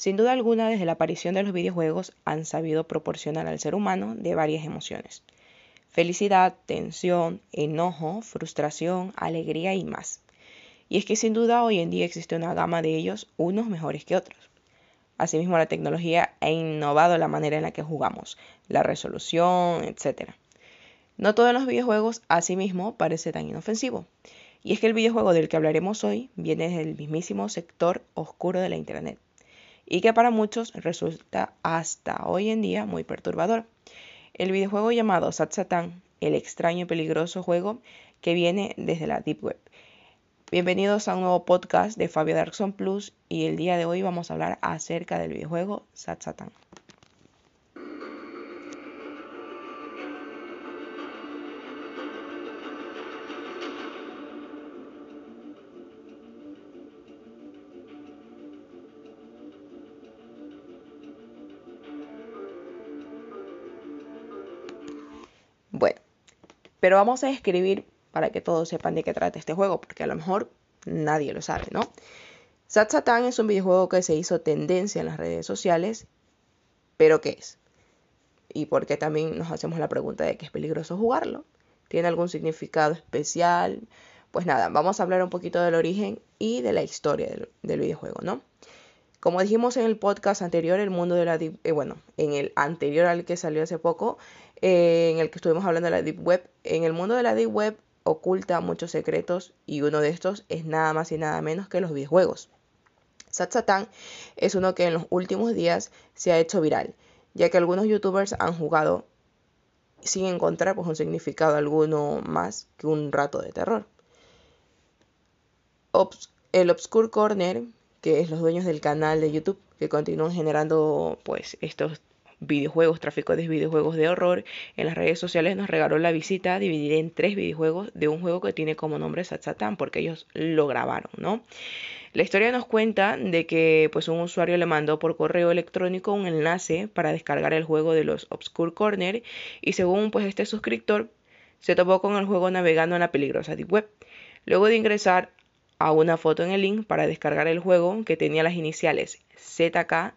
Sin duda alguna, desde la aparición de los videojuegos han sabido proporcionar al ser humano de varias emociones. Felicidad, tensión, enojo, frustración, alegría y más. Y es que sin duda hoy en día existe una gama de ellos, unos mejores que otros. Asimismo, la tecnología ha innovado la manera en la que jugamos, la resolución, etc. No todos los videojuegos, asimismo, parece tan inofensivo. Y es que el videojuego del que hablaremos hoy viene del mismísimo sector oscuro de la Internet y que para muchos resulta hasta hoy en día muy perturbador. El videojuego llamado Sat Satan, el extraño y peligroso juego que viene desde la Deep Web. Bienvenidos a un nuevo podcast de Fabio Darkson Plus y el día de hoy vamos a hablar acerca del videojuego Sat Satan. Pero vamos a escribir para que todos sepan de qué trata este juego, porque a lo mejor nadie lo sabe, ¿no? Sat Satan es un videojuego que se hizo tendencia en las redes sociales, pero ¿qué es? Y porque también nos hacemos la pregunta de que es peligroso jugarlo. ¿Tiene algún significado especial? Pues nada, vamos a hablar un poquito del origen y de la historia del, videojuego, ¿no? Como dijimos en el podcast anterior, el mundo de la eh, bueno, en el anterior al que salió hace poco, eh, en el que estuvimos hablando de la Deep Web, en el mundo de la Deep Web oculta muchos secretos y uno de estos es nada más y nada menos que los videojuegos. Satan es uno que en los últimos días se ha hecho viral, ya que algunos youtubers han jugado sin encontrar pues, un significado alguno más que un rato de terror. el Obscure Corner, que es los dueños del canal de YouTube, que continúan generando pues estos videojuegos, tráfico de videojuegos de horror, en las redes sociales nos regaló la visita dividida en tres videojuegos de un juego que tiene como nombre Satsatan, porque ellos lo grabaron, ¿no? La historia nos cuenta de que pues un usuario le mandó por correo electrónico un enlace para descargar el juego de los Obscure Corner y según pues este suscriptor se topó con el juego navegando en la peligrosa Deep Web. Luego de ingresar a una foto en el link para descargar el juego que tenía las iniciales ZK,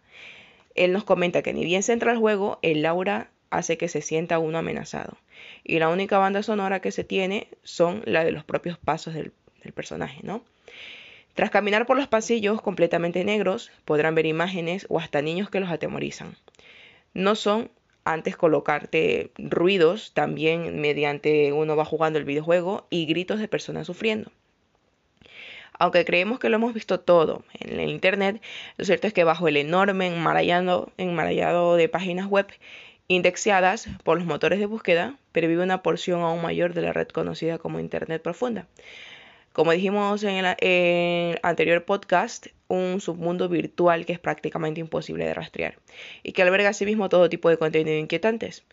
él nos comenta que ni bien se entra al juego, el aura hace que se sienta uno amenazado. Y la única banda sonora que se tiene son la de los propios pasos del, personaje, ¿no? Tras caminar por los pasillos completamente negros, podrán ver imágenes o hasta niños que los atemorizan. No son antes colocarte ruidos también mediante uno va jugando el videojuego y gritos de personas sufriendo. Aunque creemos que lo hemos visto todo en el Internet, lo cierto es que bajo el enorme enmarallado, de páginas web indexadas por los motores de búsqueda, pervive una porción aún mayor de la red conocida como Internet profunda. Como dijimos en el, anterior podcast, un submundo virtual que es prácticamente imposible de rastrear y que alberga asimismo todo tipo de contenido inquietantes.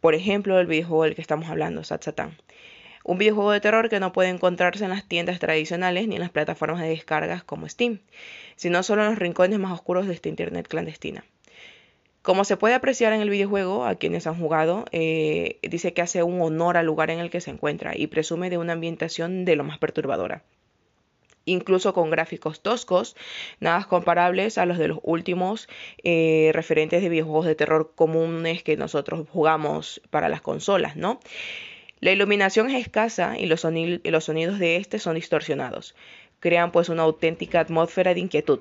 Por ejemplo, el videojuego del que estamos hablando, Satsatan. Un videojuego de terror que no puede encontrarse en las tiendas tradicionales ni en las plataformas de descargas como Steam, sino solo en los rincones más oscuros de esta Internet clandestina. Como se puede apreciar en el videojuego, a quienes han jugado, eh, dice que hace un honor al lugar en el que se encuentra y presume de una ambientación de lo más perturbadora. Incluso con gráficos toscos, nada comparables a los de los últimos eh, referentes de videojuegos de terror comunes que nosotros jugamos para las consolas, ¿no? La iluminación es escasa y los, sonidos de este son distorsionados. Crean pues una auténtica atmósfera de inquietud.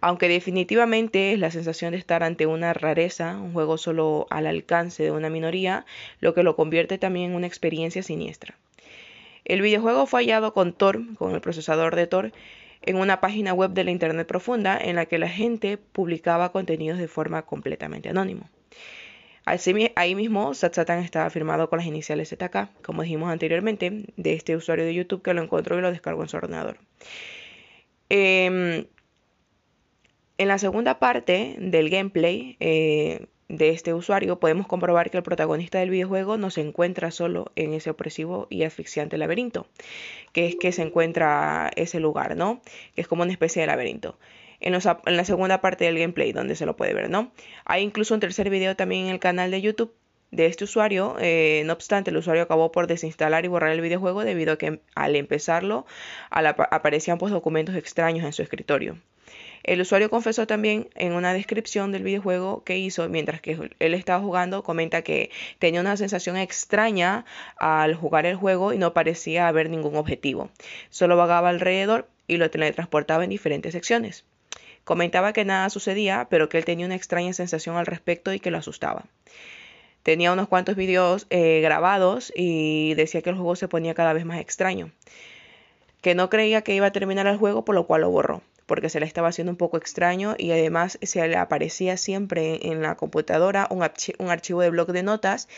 Aunque definitivamente es la sensación de estar ante una rareza, un juego solo al alcance de una minoría, lo que lo convierte también en una experiencia siniestra. El videojuego fue hallado con Tor, con el procesador de Tor, en una página web de la Internet profunda en la que la gente publicaba contenidos de forma completamente anónima. Ahí mismo, Satsatan estaba firmado con las iniciales ZK, como dijimos anteriormente, de este usuario de YouTube que lo encontró y lo descargó en su ordenador. Em, en la segunda parte del gameplay eh, de este usuario podemos comprobar que el protagonista del videojuego no se encuentra solo en ese opresivo y asfixiante laberinto, que es que se encuentra ese lugar, ¿no? Que es como una especie de laberinto en, la segunda parte del gameplay donde se lo puede ver, ¿no? Hay incluso un tercer video también en el canal de YouTube de este usuario. Eh, no obstante, el usuario acabó por desinstalar y borrar el videojuego debido a que al empezarlo aparecían pues documentos extraños en su escritorio. El usuario confesó también en una descripción del videojuego que hizo mientras que él estaba jugando, comenta que tenía una sensación extraña al jugar el juego y no parecía haber ningún objetivo. Solo vagaba alrededor y lo teletransportaba en diferentes secciones. Comentaba que nada sucedía, pero que él tenía una extraña sensación al respecto y que lo asustaba. Tenía unos cuantos videos eh, grabados y decía que el juego se ponía cada vez más extraño. Que no creía que iba a terminar el juego, por lo cual lo borró, porque se le estaba haciendo un poco extraño y además se le aparecía siempre en la computadora un, archivo de blog de notas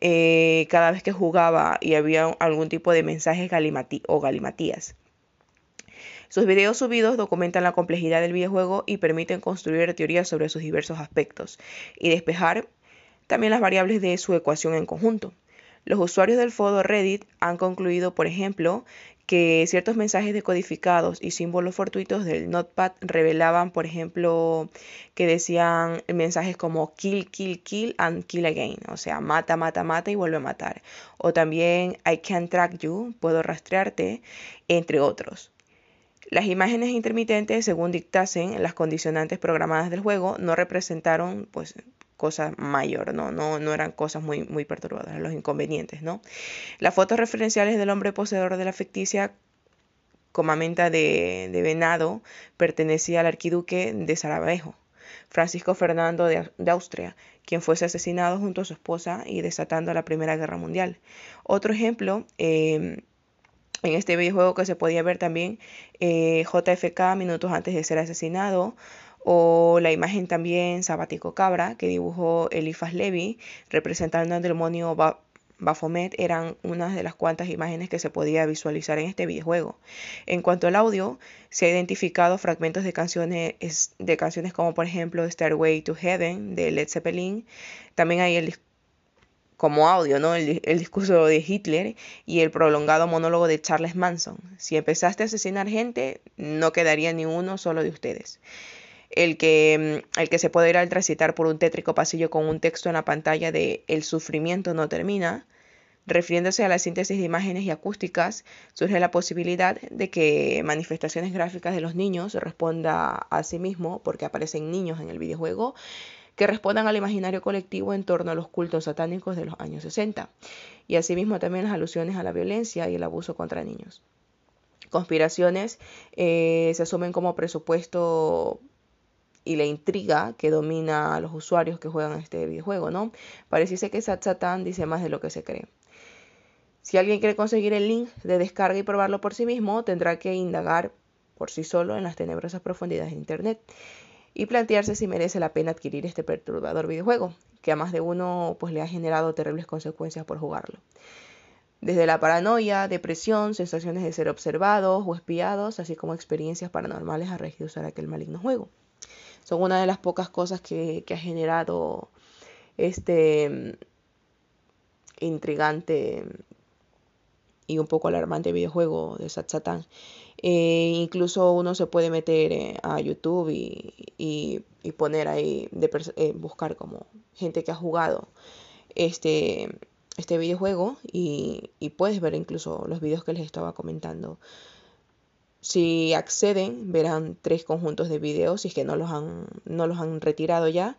eh, cada vez que jugaba y había algún tipo de mensajes o galimatías. Sus videos subidos documentan la complejidad del videojuego y permiten construir teorías sobre sus diversos aspectos y despejar también las variables de su ecuación en conjunto. Los usuarios del foro Reddit han concluido, por ejemplo, que ciertos mensajes decodificados y símbolos fortuitos del Notepad revelaban, por ejemplo, que decían mensajes como kill, kill, kill and kill again, o sea, mata, mata, mata y vuelve a matar. O también I can track you, puedo rastrearte, entre otros. Las imágenes intermitentes, según dictasen las condicionantes programadas del juego, no representaron pues cosa mayor, ¿no? No, no eran cosas muy, muy perturbadoras, los inconvenientes, ¿no? Las fotos referenciales del hombre poseedor de la ficticia comamenta de, de venado pertenecía al arquiduque de Sarajevo, Francisco Fernando de, Austria, quien fuese asesinado junto a su esposa y desatando la Primera Guerra Mundial. Otro ejemplo, em, en este videojuego que se podía ver también, eh, JFK minutos antes de ser asesinado, o la imagen también Sabático Cabra que dibujó Elifas Levi representando al demonio Baphomet eran unas de las cuantas imágenes que se podía visualizar en este videojuego. En cuanto al audio, se ha identificado fragmentos de canciones, de canciones como por ejemplo Stairway to Heaven de Led Zeppelin. También hay el como audio, ¿no? El, el, discurso de Hitler y el prolongado monólogo de Charles Manson. Si empezaste a asesinar gente, no quedaría ni uno solo de ustedes el que, mm, el que se puede ir al transitar por un tétrico pasillo con un texto en la pantalla de El sufrimiento no termina, refiriéndose a la síntesis de imágenes y acústicas, surge la posibilidad de que manifestaciones gráficas de los niños responda a sí mismo, porque aparecen niños en el videojuego, que respondan al imaginario colectivo en torno a los cultos satánicos de los años 60, y asimismo también las alusiones a la violencia y el abuso contra niños. Conspiraciones eh, se asumen como presupuesto y la intriga que domina a los usuarios que juegan este videojuego, ¿no? Pareciese que Sat Satan dice más de lo que se cree. Si alguien quiere conseguir el link de descarga y probarlo por sí mismo, tendrá que indagar por sí solo en las tenebrosas profundidades de Internet y plantearse si merece la pena adquirir este perturbador videojuego, que a más de uno pues, le ha generado terribles consecuencias por jugarlo. Desde la paranoia, depresión, sensaciones de ser observados o espiados, así como experiencias paranormales a regir usar aquel maligno juego son una de las pocas cosas que, ha generado este mm, intrigante y un poco alarmante videojuego de Sat eh, incluso uno se puede meter eh, a YouTube y, poner ahí, de eh, buscar como gente que ha jugado este, este videojuego y, y, puedes ver incluso los videos que les estaba comentando. Si acceden, verán tres conjuntos de videos, si es que no los han, no los han retirado ya,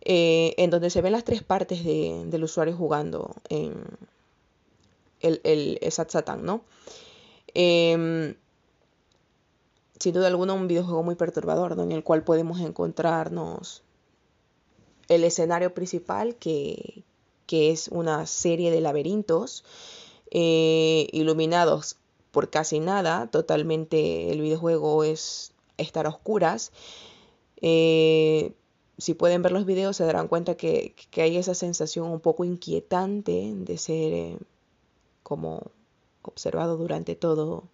eh, en donde se ven las tres partes del usuario jugando en el, el ¿no? Em, sin duda alguna un videojuego muy perturbador, en el cual podemos encontrarnos el escenario principal, que, es una serie de laberintos eh, iluminados por casi nada, totalmente el videojuego es estar a oscuras. Eh, si pueden ver los videos se darán cuenta que, hay esa sensación un poco inquietante de ser eh, como observado durante todo,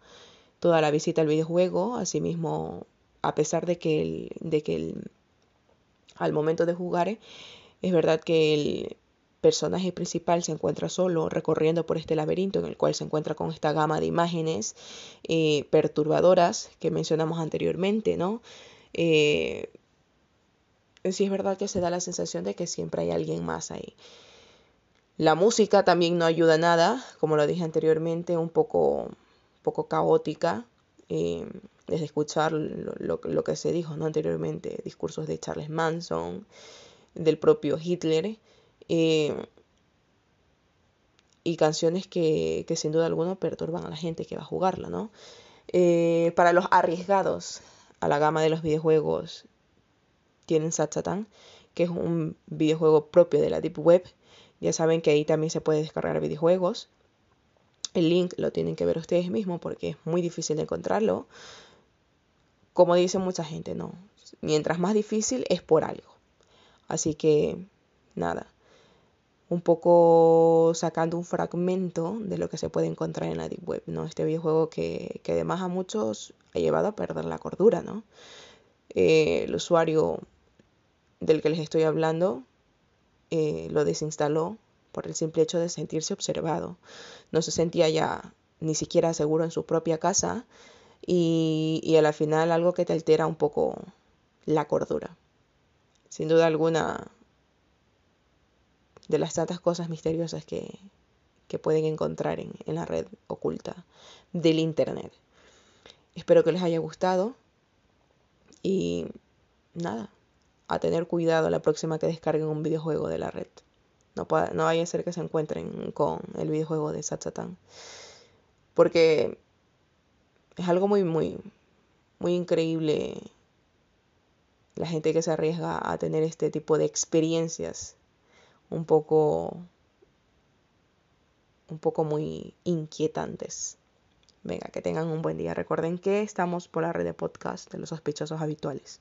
toda la visita al videojuego. Asimismo, a pesar de que, el, de que el, al momento de jugar es verdad que el, personaje principal se encuentra solo recorriendo por este laberinto en el cual se encuentra con esta gama de imágenes eh, perturbadoras que mencionamos anteriormente, ¿no? Eh, sí es verdad que se da la sensación de que siempre hay alguien más ahí. La música también no ayuda nada, como lo dije anteriormente, un poco, poco caótica. Eh, desde escuchar lo, que se dijo ¿no? anteriormente, discursos de Charles Manson, del propio Hitler, eh, y canciones que, sin duda alguna perturban a la gente que va a jugarla, ¿no? Eh, para los arriesgados a la gama de los videojuegos, tienen Satsatan, que es un videojuego propio de la Deep Web. Ya saben que ahí también se puede descargar videojuegos. El link lo tienen que ver ustedes mismos porque es muy difícil encontrarlo. Como dice mucha gente, no. Mientras más difícil es por algo. Así que, nada. Un poco sacando un fragmento de lo que se puede encontrar en la Deep Web, ¿no? Este videojuego que, que además a muchos ha llevado a perder la cordura, ¿no? Eh, el usuario del que les estoy hablando eh, lo desinstaló por el simple hecho de sentirse observado. No se sentía ya ni siquiera seguro en su propia casa y, y a la final algo que te altera un poco la cordura. Sin duda alguna, de las tantas cosas misteriosas que, que pueden encontrar en, en la red oculta del Internet. Espero que les haya gustado y nada, a tener cuidado la próxima que descarguen un videojuego de la red. No, no vaya a ser que se encuentren con el videojuego de Satsatan. Porque es algo muy, muy, muy increíble la gente que se arriesga a tener este tipo de experiencias un poco un poco muy inquietantes. Venga, que tengan un buen día. Recuerden que estamos por la red de podcast de los sospechosos habituales.